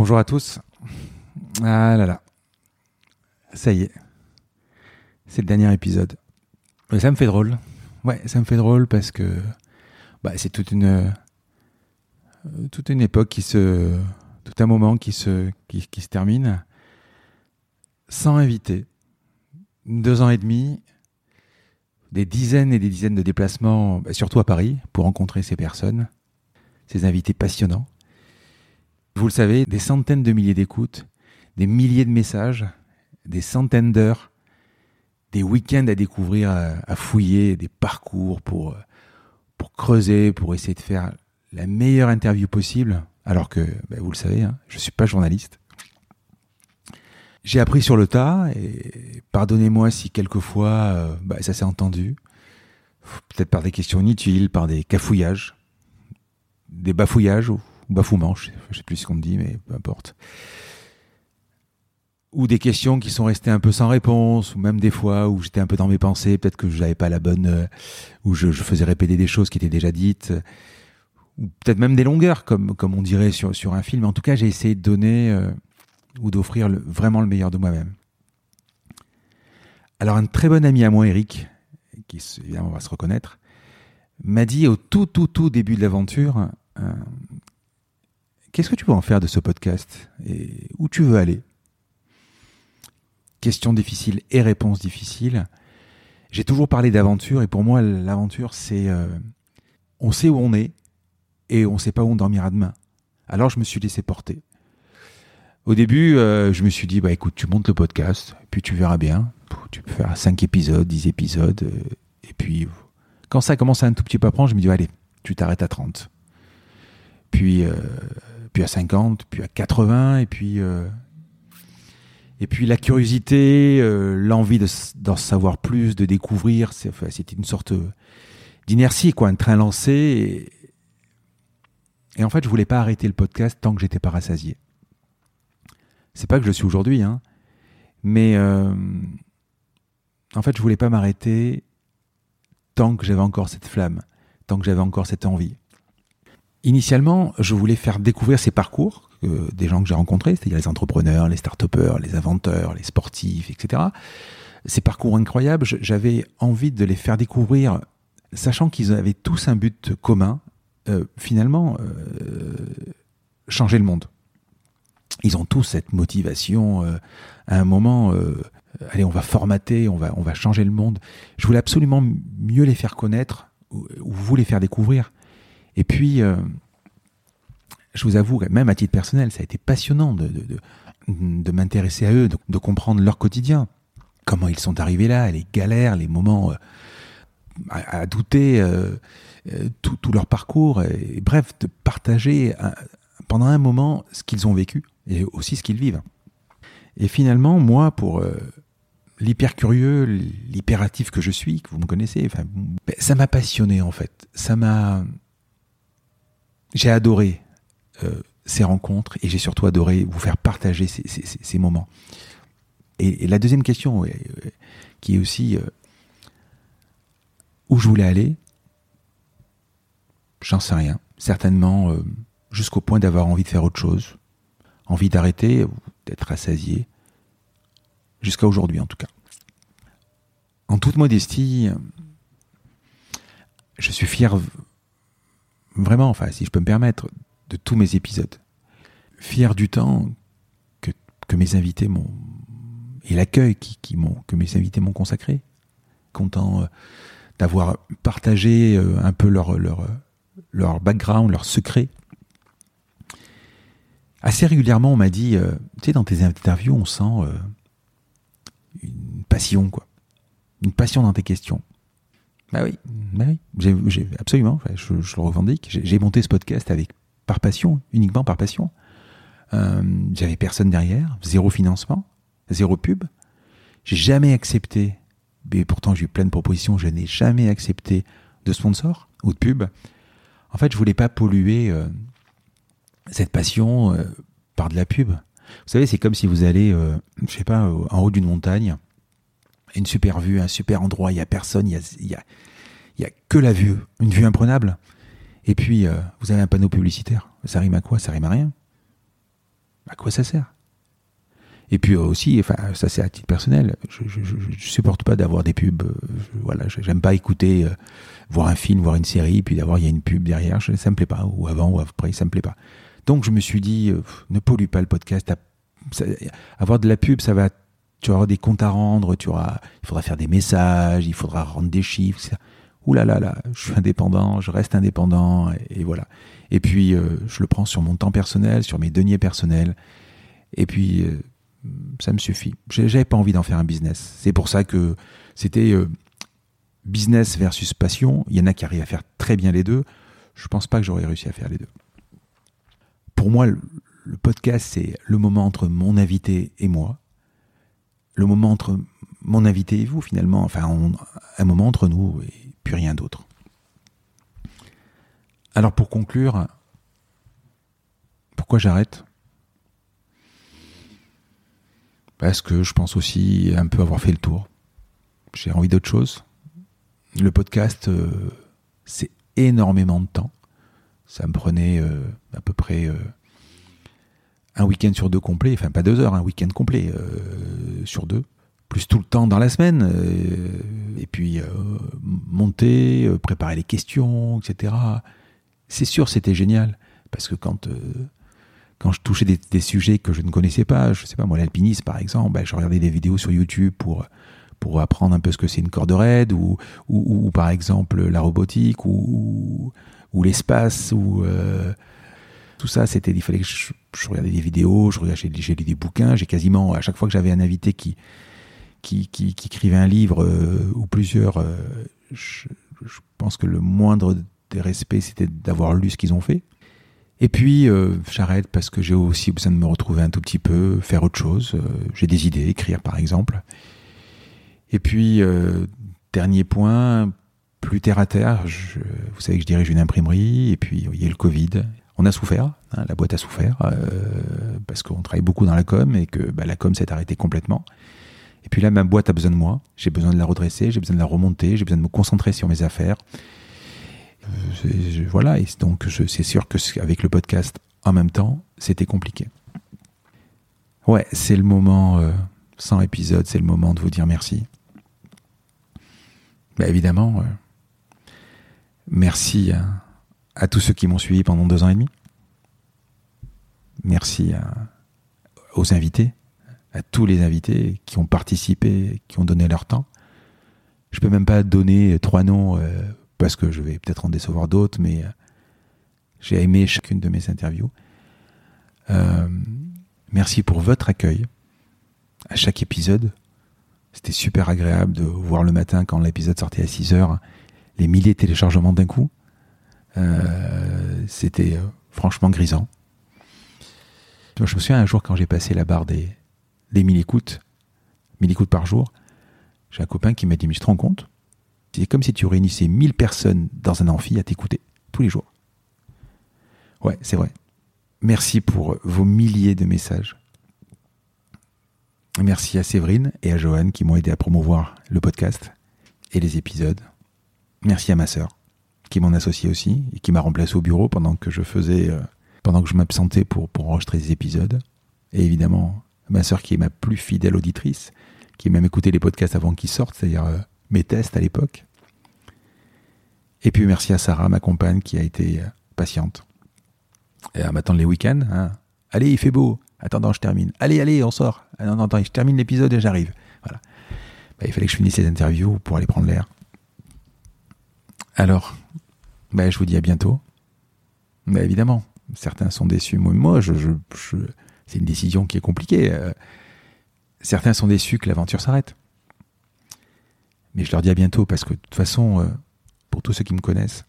Bonjour à tous. Ah là là. Ça y est. C'est le dernier épisode. Mais ça me fait drôle. Ouais, ça me fait drôle parce que bah, c'est toute une euh, toute une époque qui se tout un moment qui se qui, se termine sans invité. Deux ans et demi, des dizaines et des dizaines de déplacements, bah, surtout à Paris, pour rencontrer ces personnes, ces invités passionnants. Vous le savez, des centaines de milliers d'écoutes, des milliers de messages, des centaines d'heures, des week-ends à découvrir, à, fouiller, des parcours pour, pour creuser, pour essayer de faire la meilleure interview possible, alors que, bah, vous le savez, hein, je ne suis pas journaliste. J'ai appris sur le tas, et pardonnez-moi si quelquefois euh, bah, ça s'est entendu, peut-être par des questions inutiles, par des cafouillages, des bafouillages, bafouement, je sais, sais plus ce qu'on me dit, mais peu importe. Ou des questions qui sont restées un peu sans réponse, ou même des fois où j'étais un peu dans mes pensées, peut-être que je n'avais pas la bonne, euh, ou je, faisais répéter des choses qui étaient déjà dites, ou peut-être même des longueurs, comme, comme on dirait sur, sur un film. En tout cas, j'ai essayé de donner euh, ou d'offrir vraiment le meilleur de moi-même. Alors, un très bon ami à moi, Eric, qui évidemment va se reconnaître, m'a dit au tout, tout, tout début de l'aventure, euh, qu'est-ce que tu veux en faire de ce podcast et où tu veux aller? Questions difficiles et réponses difficiles. J'ai toujours parlé d'aventure et pour moi l'aventure c'est euh, on sait où on est et on sait pas où on dormira demain. Alors je me suis laissé porter. Au début, euh, je me suis dit bah écoute, tu montes le podcast, puis tu verras bien. Tu peux faire 5 épisodes, 10 épisodes euh, et puis quand ça commence à un tout petit peu prendre, je me dis allez, tu t'arrêtes à 30. Puis puis à 50, puis à 80, et puis euh, et puis la curiosité, euh, l'envie d'en savoir plus, de découvrir, c'était une sorte d'inertie, quoi, un train lancé. Et, en fait, je voulais pas arrêter le podcast tant que j'étais pas rassasié. C'est pas que je suis aujourd'hui, hein, mais euh, en fait, je voulais pas m'arrêter tant que j'avais encore cette flamme, tant que j'avais encore cette envie. Initialement, je voulais faire découvrir ces parcours euh, des gens que j'ai rencontrés, c'est-à-dire les entrepreneurs, les start les inventeurs, les sportifs, etc. Ces parcours incroyables, j'avais envie de les faire découvrir, sachant qu'ils avaient tous un but commun, euh, finalement, euh, changer le monde. Ils ont tous cette motivation à un moment, allez, on va formater, on va, on va changer le monde. Je voulais absolument mieux les faire connaître, ou vous les faire découvrir. Et puis, euh, je vous avoue, même à titre personnel, ça a été passionnant de, de, m'intéresser à eux, de, comprendre leur quotidien, comment ils sont arrivés là, les galères, les moments euh, à, douter, euh, tout, leur parcours, et, bref, de partager pendant un moment ce qu'ils ont vécu et aussi ce qu'ils vivent. Et finalement, moi, pour l'hyper curieux, l'hyperactif que je suis, que vous me connaissez, ça m'a passionné en fait. Ça m'a j'ai adoré euh, ces rencontres et j'ai surtout adoré vous faire partager ces, moments. Et, la deuxième question, qui est aussi euh, où je voulais aller, j'en sais rien. Certainement euh, jusqu'au point d'avoir envie de faire autre chose, envie d'arrêter, d'être rassasié, jusqu'à aujourd'hui en tout cas. En toute modestie, je suis fier vraiment, enfin, si je peux me permettre, de tous mes épisodes. Fier du temps que, que mes invités m'ont. et l'accueil qui, qui que mes invités m'ont consacré. Content euh, d'avoir partagé euh, un peu leur, leur, leur background, leur secret. Assez régulièrement, on m'a dit, euh, tu sais, dans tes interviews, on sent une passion, quoi. Une passion dans tes questions. Bah oui, bah oui. J'ai, absolument, je, le revendique. J'ai, monté ce podcast avec par passion, uniquement par passion. Euh, j'avais personne derrière, zéro financement, zéro pub. J'ai jamais accepté, mais pourtant j'ai eu plein de propositions, je n'ai jamais accepté de sponsor ou de pub. En fait, je voulais pas polluer euh, cette passion euh, par de la pub. Vous savez, c'est comme si vous allez, je sais pas, en haut d'une montagne une super vue, un super endroit, il y a personne, il y a, y a, y a que la vue, une vue imprenable. Et puis, euh, vous avez un panneau publicitaire. Ça rime à quoi? Ça rime à rien. À quoi ça sert? Et puis aussi, enfin, ça c'est à titre personnel, je, je, supporte pas d'avoir des pubs. voilà, j'aime pas écouter, voir un film, voir une série, puis d'avoir il y a une pub derrière, ça me plaît pas. Ou avant ou après, ça me plaît pas. Donc je me suis dit, ne pollue pas le podcast. avoir de la pub, ça va tu auras des comptes à rendre, tu auras, il faudra faire des messages, il faudra rendre des chiffres. Etc. Ouh là là là, je suis indépendant, je reste indépendant, et, voilà. Et puis, euh, je le prends sur mon temps personnel, sur mes deniers personnels, et puis, euh, ça me suffit. J'avais pas envie d'en faire un business. C'est pour ça que c'était euh, business versus passion. Il y en a qui arrivent à faire très bien les deux. Je pense pas que j'aurais réussi à faire les deux. Pour moi, le podcast, c'est le moment entre mon invité et moi le moment entre mon invité et vous, finalement, enfin, un moment entre nous et puis rien d'autre. Alors pour conclure, pourquoi j'arrête? Parce que je pense aussi un peu avoir fait le tour. J'ai envie d'autre chose. Le podcast, euh, c'est énormément de temps. Ça me prenait euh, à peu près euh, un week-end sur deux complet, enfin pas deux heures, un week-end complet euh, sur deux, plus tout le temps dans la semaine, euh, et puis euh, monter, préparer les questions, etc. C'est sûr, c'était génial, parce que quand quand je touchais des, sujets que je ne connaissais pas, je sais pas moi l'alpinisme par exemple, ben, je regardais des vidéos sur YouTube pour pour apprendre un peu ce que c'est une corde raide ou, ou, par exemple la robotique ou, ou l'espace ou tout ça, c'était, il fallait que je, regardais des vidéos, je regardais, j'ai lu des bouquins, j'ai quasiment, à chaque fois que j'avais un invité qui, qui, qui, écrivait un livre euh, ou plusieurs, euh, je, pense que le moindre des respects, c'était d'avoir lu ce qu'ils ont fait. Et puis, euh, j'arrête parce que j'ai aussi besoin de me retrouver un tout petit peu, faire autre chose. j'ai des idées, écrire par exemple. Et puis, dernier point, plus terre à terre, vous savez que je dirige une imprimerie, et puis il y a le Covid, on a souffert, hein, la boîte a souffert, euh, parce qu'on travaille beaucoup dans la com et que bah, la com s'est arrêtée complètement. Et puis là, ma boîte a besoin de moi, j'ai besoin de la redresser, j'ai besoin de la remonter, j'ai besoin de me concentrer sur mes affaires. Euh, voilà, et donc c'est sûr que avec le podcast en même temps, c'était compliqué. Ouais, c'est le moment, euh, sans épisode, c'est le moment de vous dire merci. Bah, évidemment, merci à à tous ceux qui m'ont suivi pendant deux ans et demi. Merci aux invités, à tous les invités qui ont participé, qui ont donné leur temps. Je peux même pas donner trois noms euh, parce que je vais peut-être en décevoir d'autres, mais euh, j'ai aimé chacune de mes interviews. Euh, merci pour votre accueil à chaque épisode. C'était super agréable de voir le matin quand l'épisode sortait à 6 heures les milliers de téléchargements d'un coup. Euh, c'était euh, franchement grisant. je me souviens un jour quand j'ai passé la barre des, des 1000 écoutes, 1000 écoutes par jour, j'ai un copain qui m'a dit Mais je te rends compte? C'est comme si tu réunissais 1000 personnes dans un amphi à t'écouter tous les jours. Ouais, c'est vrai. Merci pour vos milliers de messages. Merci à Séverine et à Johan qui m'ont aidé à promouvoir le podcast et les épisodes. Merci à ma sœur qui m'en associé aussi et qui m'a remplacé au bureau pendant que je faisais, euh, pendant que je m'absentais pour, pour enregistrer des épisodes. Et évidemment, ma sœur qui est ma plus fidèle auditrice, qui a même écouté les podcasts avant qu'ils sortent, c'est-à-dire euh, mes tests à l'époque. Et puis merci à Sarah, ma compagne, qui a été euh, patiente. Et à m'attendre les week-ends. Hein. Allez, il fait beau. Attends, je termine. Allez, allez, on sort. Ah, non, non, attends, je termine l'épisode et j'arrive. Voilà. Bah, il fallait que je finisse ces interviews pour aller prendre l'air. Alors, ben, je vous dis à bientôt. Ben, évidemment, certains sont déçus. Moi, c'est une décision qui est compliquée. Euh, certains sont déçus que l'aventure s'arrête. Mais je leur dis à bientôt parce que de toute façon, euh, pour tous ceux qui me connaissent,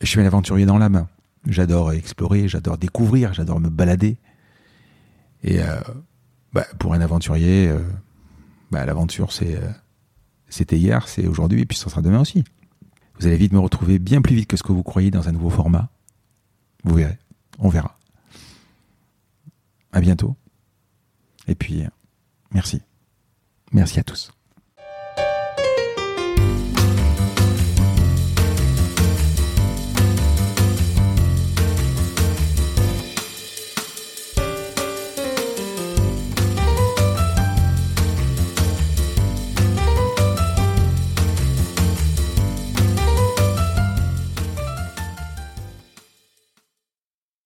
je suis un aventurier dans l'âme. J'adore explorer, j'adore découvrir, j'adore me balader. Et euh, bah, pour un aventurier, bah, l'aventure, c'est, c'était hier, c'est aujourd'hui, et puis ce sera demain aussi. Vous allez vite me retrouver bien plus vite que ce que vous croyez dans un nouveau format. Vous verrez. On verra. À bientôt. Et puis, merci. Merci à tous.